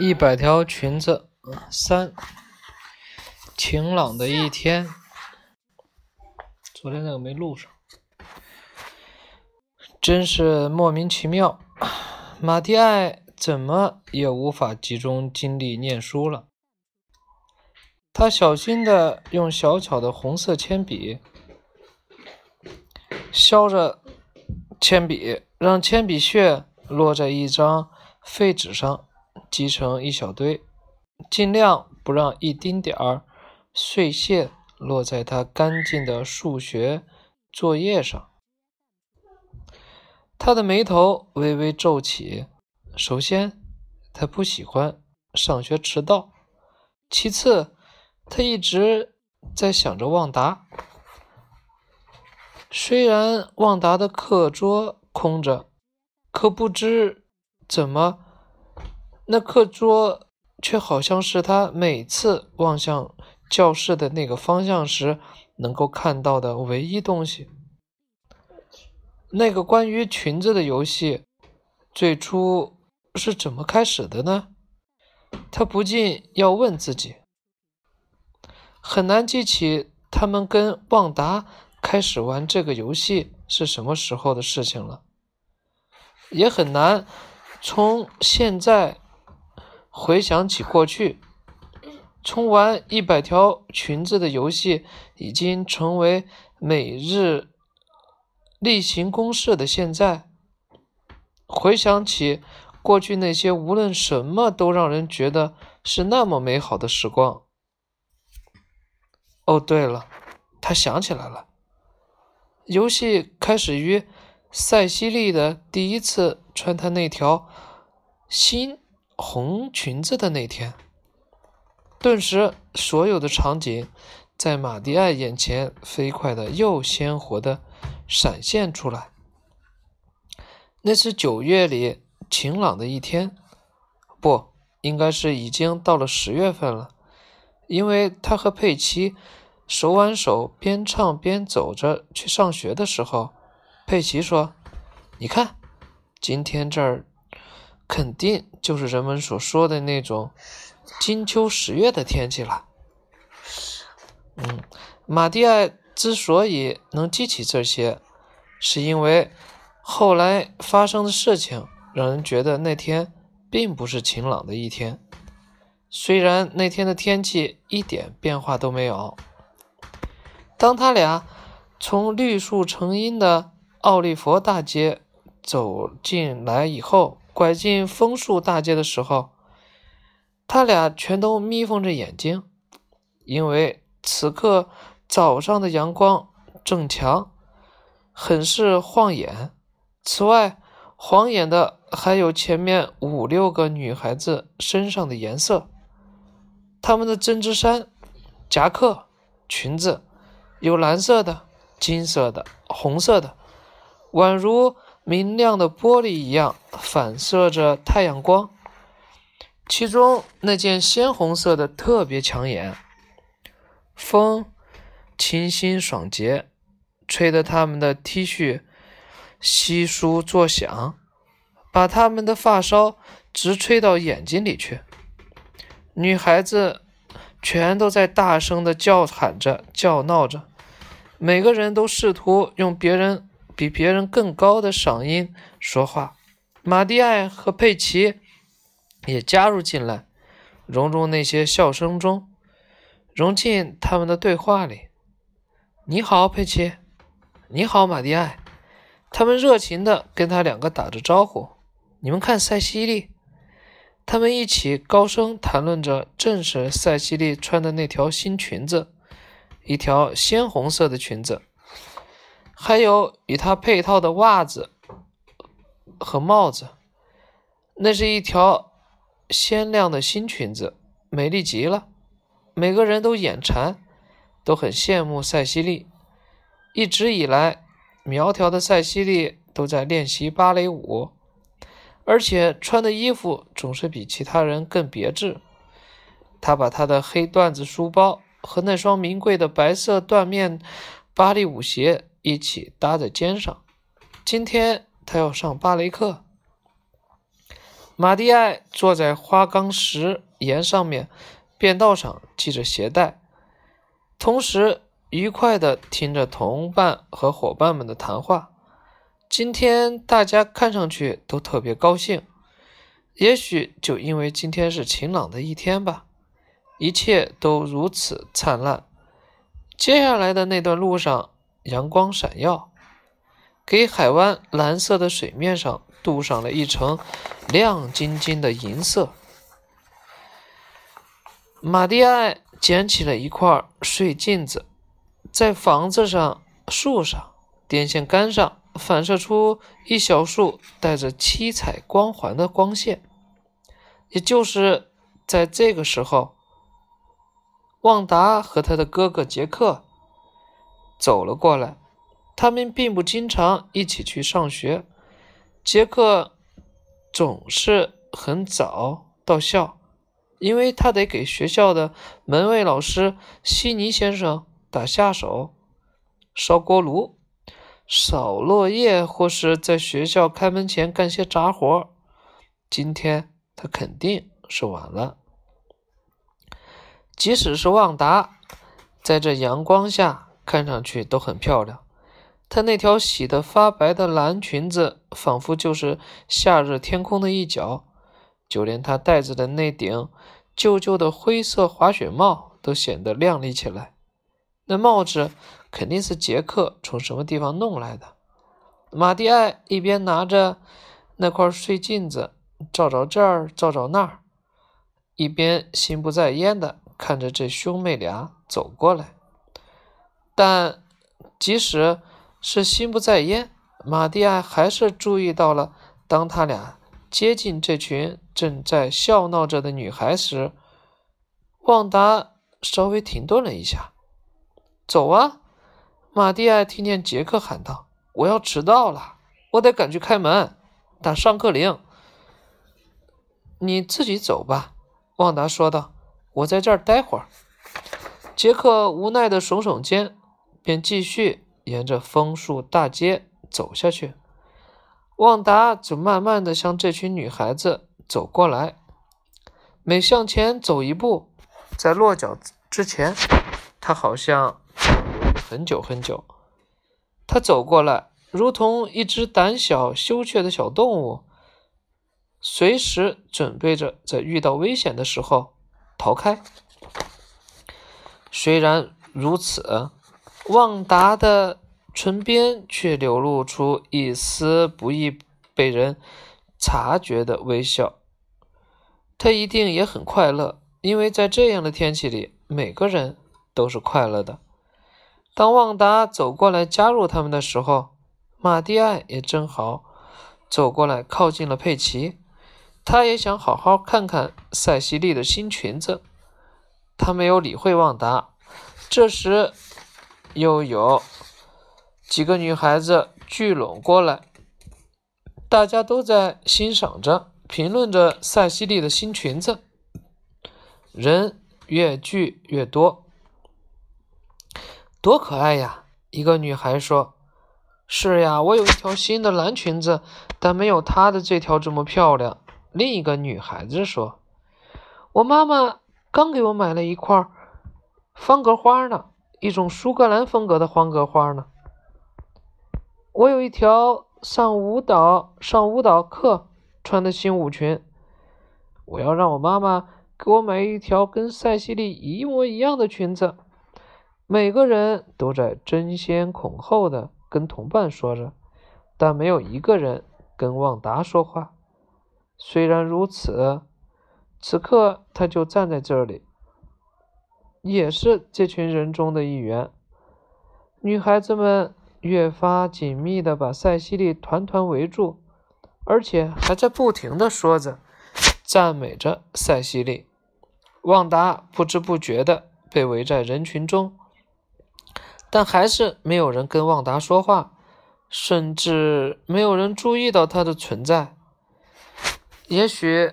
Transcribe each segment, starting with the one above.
一百条裙子三，晴朗的一天。昨天那个没录上，真是莫名其妙。马蒂埃怎么也无法集中精力念书了。他小心的用小巧的红色铅笔削着铅笔，让铅笔屑落在一张废纸上。积成一小堆，尽量不让一丁点儿碎屑落在他干净的数学作业上。他的眉头微微皱起。首先，他不喜欢上学迟到；其次，他一直在想着旺达。虽然旺达的课桌空着，可不知怎么。那课桌却好像是他每次望向教室的那个方向时能够看到的唯一东西。那个关于裙子的游戏最初是怎么开始的呢？他不禁要问自己。很难记起他们跟旺达开始玩这个游戏是什么时候的事情了，也很难从现在。回想起过去，从玩一百条裙子的游戏已经成为每日例行公事的现在，回想起过去那些无论什么都让人觉得是那么美好的时光。哦，对了，他想起来了，游戏开始于塞西莉的第一次穿她那条新。红裙子的那天，顿时所有的场景在马蒂埃眼前飞快的又鲜活的闪现出来。那是九月里晴朗的一天，不，应该是已经到了十月份了，因为他和佩奇手挽手边唱边走着去上学的时候，佩奇说：“你看，今天这儿。”肯定就是人们所说的那种金秋十月的天气了。嗯，马蒂埃之所以能记起这些，是因为后来发生的事情让人觉得那天并不是晴朗的一天。虽然那天的天气一点变化都没有。当他俩从绿树成荫的奥利佛大街走进来以后，拐进枫树大街的时候，他俩全都眯缝着眼睛，因为此刻早上的阳光正强，很是晃眼。此外，晃眼的还有前面五六个女孩子身上的颜色，她们的针织衫、夹克、裙子有蓝色的、金色的、红色的，宛如。明亮的玻璃一样反射着太阳光，其中那件鲜红色的特别抢眼。风清新爽洁，吹得他们的 T 恤稀疏作响，把他们的发梢直吹到眼睛里去。女孩子全都在大声的叫喊着、叫闹着，每个人都试图用别人。比别人更高的嗓音说话，马蒂埃和佩奇也加入进来，融入那些笑声中，融进他们的对话里。你好，佩奇。你好，马蒂埃。他们热情地跟他两个打着招呼。你们看，塞西莉。他们一起高声谈论着，正是塞西莉穿的那条新裙子，一条鲜红色的裙子。还有与它配套的袜子和帽子，那是一条鲜亮的新裙子，美丽极了。每个人都眼馋，都很羡慕塞西莉。一直以来，苗条的塞西莉都在练习芭蕾舞，而且穿的衣服总是比其他人更别致。她把她的黑缎子书包和那双名贵的白色缎面芭蕾舞鞋。一起搭在肩上。今天他要上芭蕾课。马蒂埃坐在花岗石岩上面，便道上系着鞋带，同时愉快地听着同伴和伙伴们的谈话。今天大家看上去都特别高兴，也许就因为今天是晴朗的一天吧，一切都如此灿烂。接下来的那段路上，阳光闪耀，给海湾蓝色的水面上镀上了一层。亮晶晶的银色。马蒂埃捡起了一块碎镜子，在房子上、树上、电线杆上反射出一小束带着七彩光环的光线。也就是在这个时候，旺达和他的哥哥杰克走了过来。他们并不经常一起去上学。杰克。总是很早到校，因为他得给学校的门卫老师悉尼先生打下手，烧锅炉、扫落叶，或是在学校开门前干些杂活。今天他肯定是晚了。即使是旺达，在这阳光下看上去都很漂亮。她那条洗得发白的蓝裙子，仿佛就是夏日天空的一角。就连她戴着的那顶旧旧的灰色滑雪帽，都显得亮丽起来。那帽子肯定是杰克从什么地方弄来的。马蒂埃一边拿着那块碎镜子照照这儿，照照那儿，一边心不在焉地看着这兄妹俩走过来。但即使是心不在焉，马蒂埃还是注意到了，当他俩接近这群正在笑闹着的女孩时，旺达稍微停顿了一下。“走啊！”马蒂埃听见杰克喊道，“我要迟到了，我得赶去开门，打上课铃。”“你自己走吧。”旺达说道，“我在这儿待会儿。”杰克无奈地耸耸肩，便继续。沿着枫树大街走下去，旺达就慢慢的向这群女孩子走过来。每向前走一步，在落脚之前，他好像很久很久。他走过来，如同一只胆小羞怯的小动物，随时准备着在遇到危险的时候逃开。虽然如此。旺达的唇边却流露出一丝不易被人察觉的微笑。他一定也很快乐，因为在这样的天气里，每个人都是快乐的。当旺达走过来加入他们的时候，马蒂艾也正好走过来靠近了佩奇。他也想好好看看塞西莉的新裙子。他没有理会旺达。这时。又有几个女孩子聚拢过来，大家都在欣赏着、评论着塞西莉的新裙子。人越聚越多，多可爱呀！一个女孩说：“是呀，我有一条新的蓝裙子，但没有她的这条这么漂亮。”另一个女孩子说：“我妈妈刚给我买了一块方格花呢。”一种苏格兰风格的方格花呢。我有一条上舞蹈上舞蹈课穿的新舞裙。我要让我妈妈给我买一条跟塞西莉一模一样的裙子。每个人都在争先恐后的跟同伴说着，但没有一个人跟旺达说话。虽然如此，此刻他就站在这里。也是这群人中的一员。女孩子们越发紧密地把塞西莉团团围住，而且还在不停地说着、赞美着塞西莉。旺达不知不觉地被围在人群中，但还是没有人跟旺达说话，甚至没有人注意到他的存在。也许。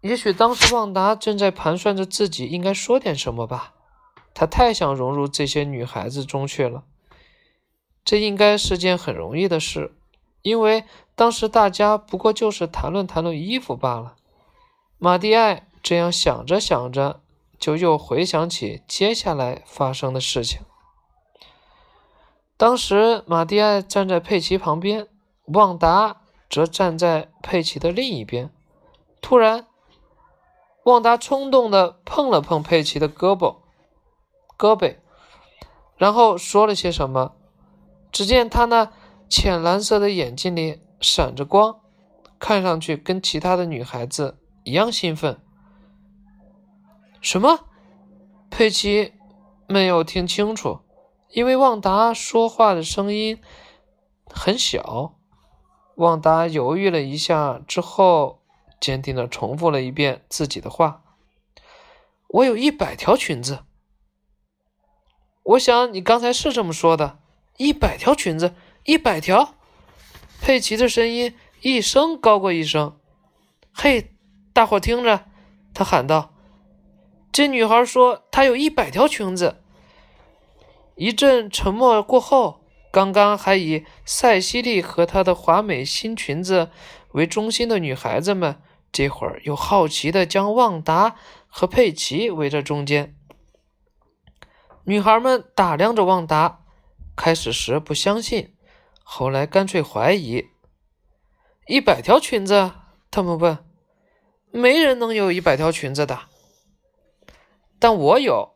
也许当时旺达正在盘算着自己应该说点什么吧，他太想融入这些女孩子中去了。这应该是件很容易的事，因为当时大家不过就是谈论谈论衣服罢了。马蒂埃这样想着想着，就又回想起接下来发生的事情。当时马蒂埃站在佩奇旁边，旺达则站在佩奇的另一边。突然，旺达冲动地碰了碰佩奇的胳膊、胳膊，然后说了些什么。只见他那浅蓝色的眼睛里闪着光，看上去跟其他的女孩子一样兴奋。什么？佩奇没有听清楚，因为旺达说话的声音很小。旺达犹豫了一下之后。坚定地重复了一遍自己的话：“我有一百条裙子。”我想你刚才是这么说的，一百条裙子，一百条。佩奇的声音一声高过一声。“嘿，大伙听着！”他喊道。“这女孩说她有一百条裙子。”一阵沉默过后，刚刚还以塞西莉和她的华美新裙子为中心的女孩子们。这会儿又好奇地将旺达和佩奇围在中间。女孩们打量着旺达，开始时不相信，后来干脆怀疑。一百条裙子？他们问。没人能有一百条裙子的。但我有。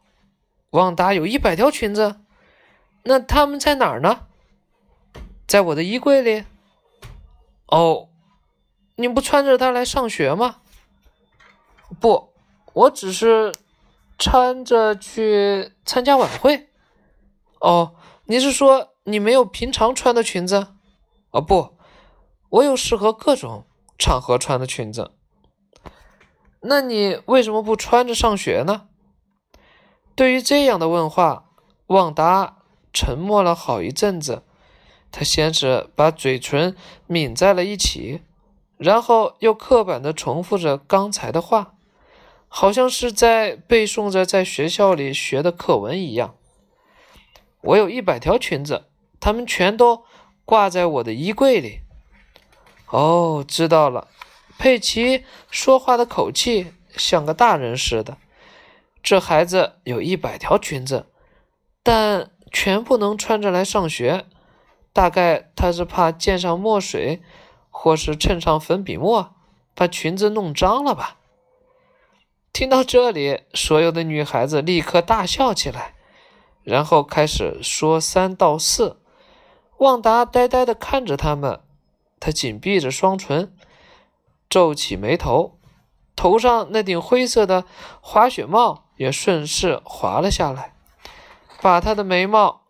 旺达有一百条裙子。那他们在哪儿呢？在我的衣柜里。哦。你不穿着它来上学吗？不，我只是穿着去参加晚会。哦，你是说你没有平常穿的裙子？哦，不，我有适合各种场合穿的裙子。那你为什么不穿着上学呢？对于这样的问话，旺达沉默了好一阵子。他先是把嘴唇抿在了一起。然后又刻板地重复着刚才的话，好像是在背诵着在学校里学的课文一样。我有一百条裙子，它们全都挂在我的衣柜里。哦，知道了。佩奇说话的口气像个大人似的。这孩子有一百条裙子，但全不能穿着来上学。大概他是怕溅上墨水。或是衬上粉笔墨，把裙子弄脏了吧？听到这里，所有的女孩子立刻大笑起来，然后开始说三道四。旺达呆呆地看着他们，他紧闭着双唇，皱起眉头，头上那顶灰色的滑雪帽也顺势滑了下来，把他的眉毛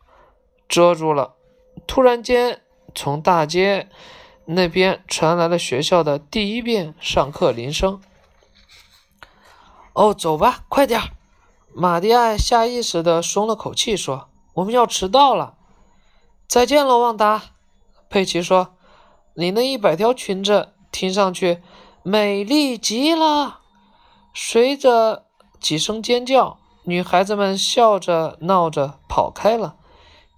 遮住了。突然间，从大街。那边传来了学校的第一遍上课铃声。哦，走吧，快点！马蒂埃下意识地松了口气，说：“我们要迟到了。”再见了，旺达。佩奇说：“你那一百条裙子听上去美丽极了。”随着几声尖叫，女孩子们笑着闹着跑开了，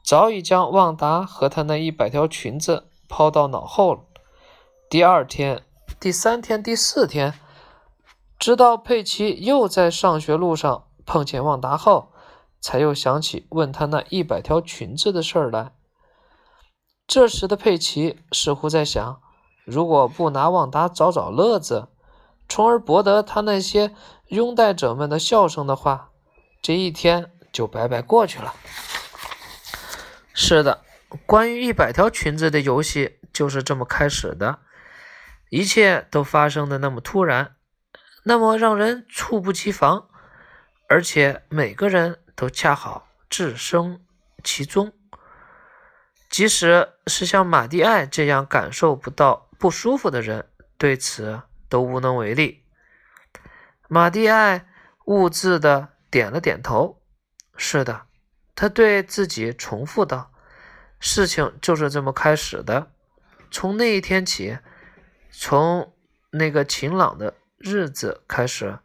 早已将旺达和他那一百条裙子。抛到脑后了。第二天、第三天、第四天，直到佩奇又在上学路上碰见旺达后，才又想起问他那一百条裙子的事儿来。这时的佩奇似乎在想：如果不拿旺达找找乐子，从而博得他那些拥戴者们的笑声的话，这一天就白白过去了。是的。关于一百条裙子的游戏就是这么开始的，一切都发生的那么突然，那么让人猝不及防，而且每个人都恰好置身其中。即使是像马蒂埃这样感受不到不舒服的人，对此都无能为力。马蒂埃兀自的点了点头：“是的。”他对自己重复道。事情就是这么开始的。从那一天起，从那个晴朗的日子开始，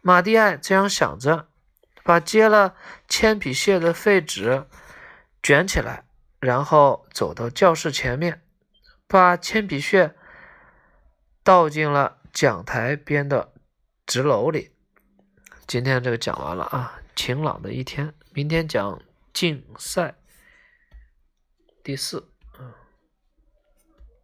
马蒂埃这样想着，把接了铅笔屑的废纸卷起来，然后走到教室前面，把铅笔屑倒进了讲台边的纸篓里。今天这个讲完了啊，晴朗的一天。明天讲竞赛第四。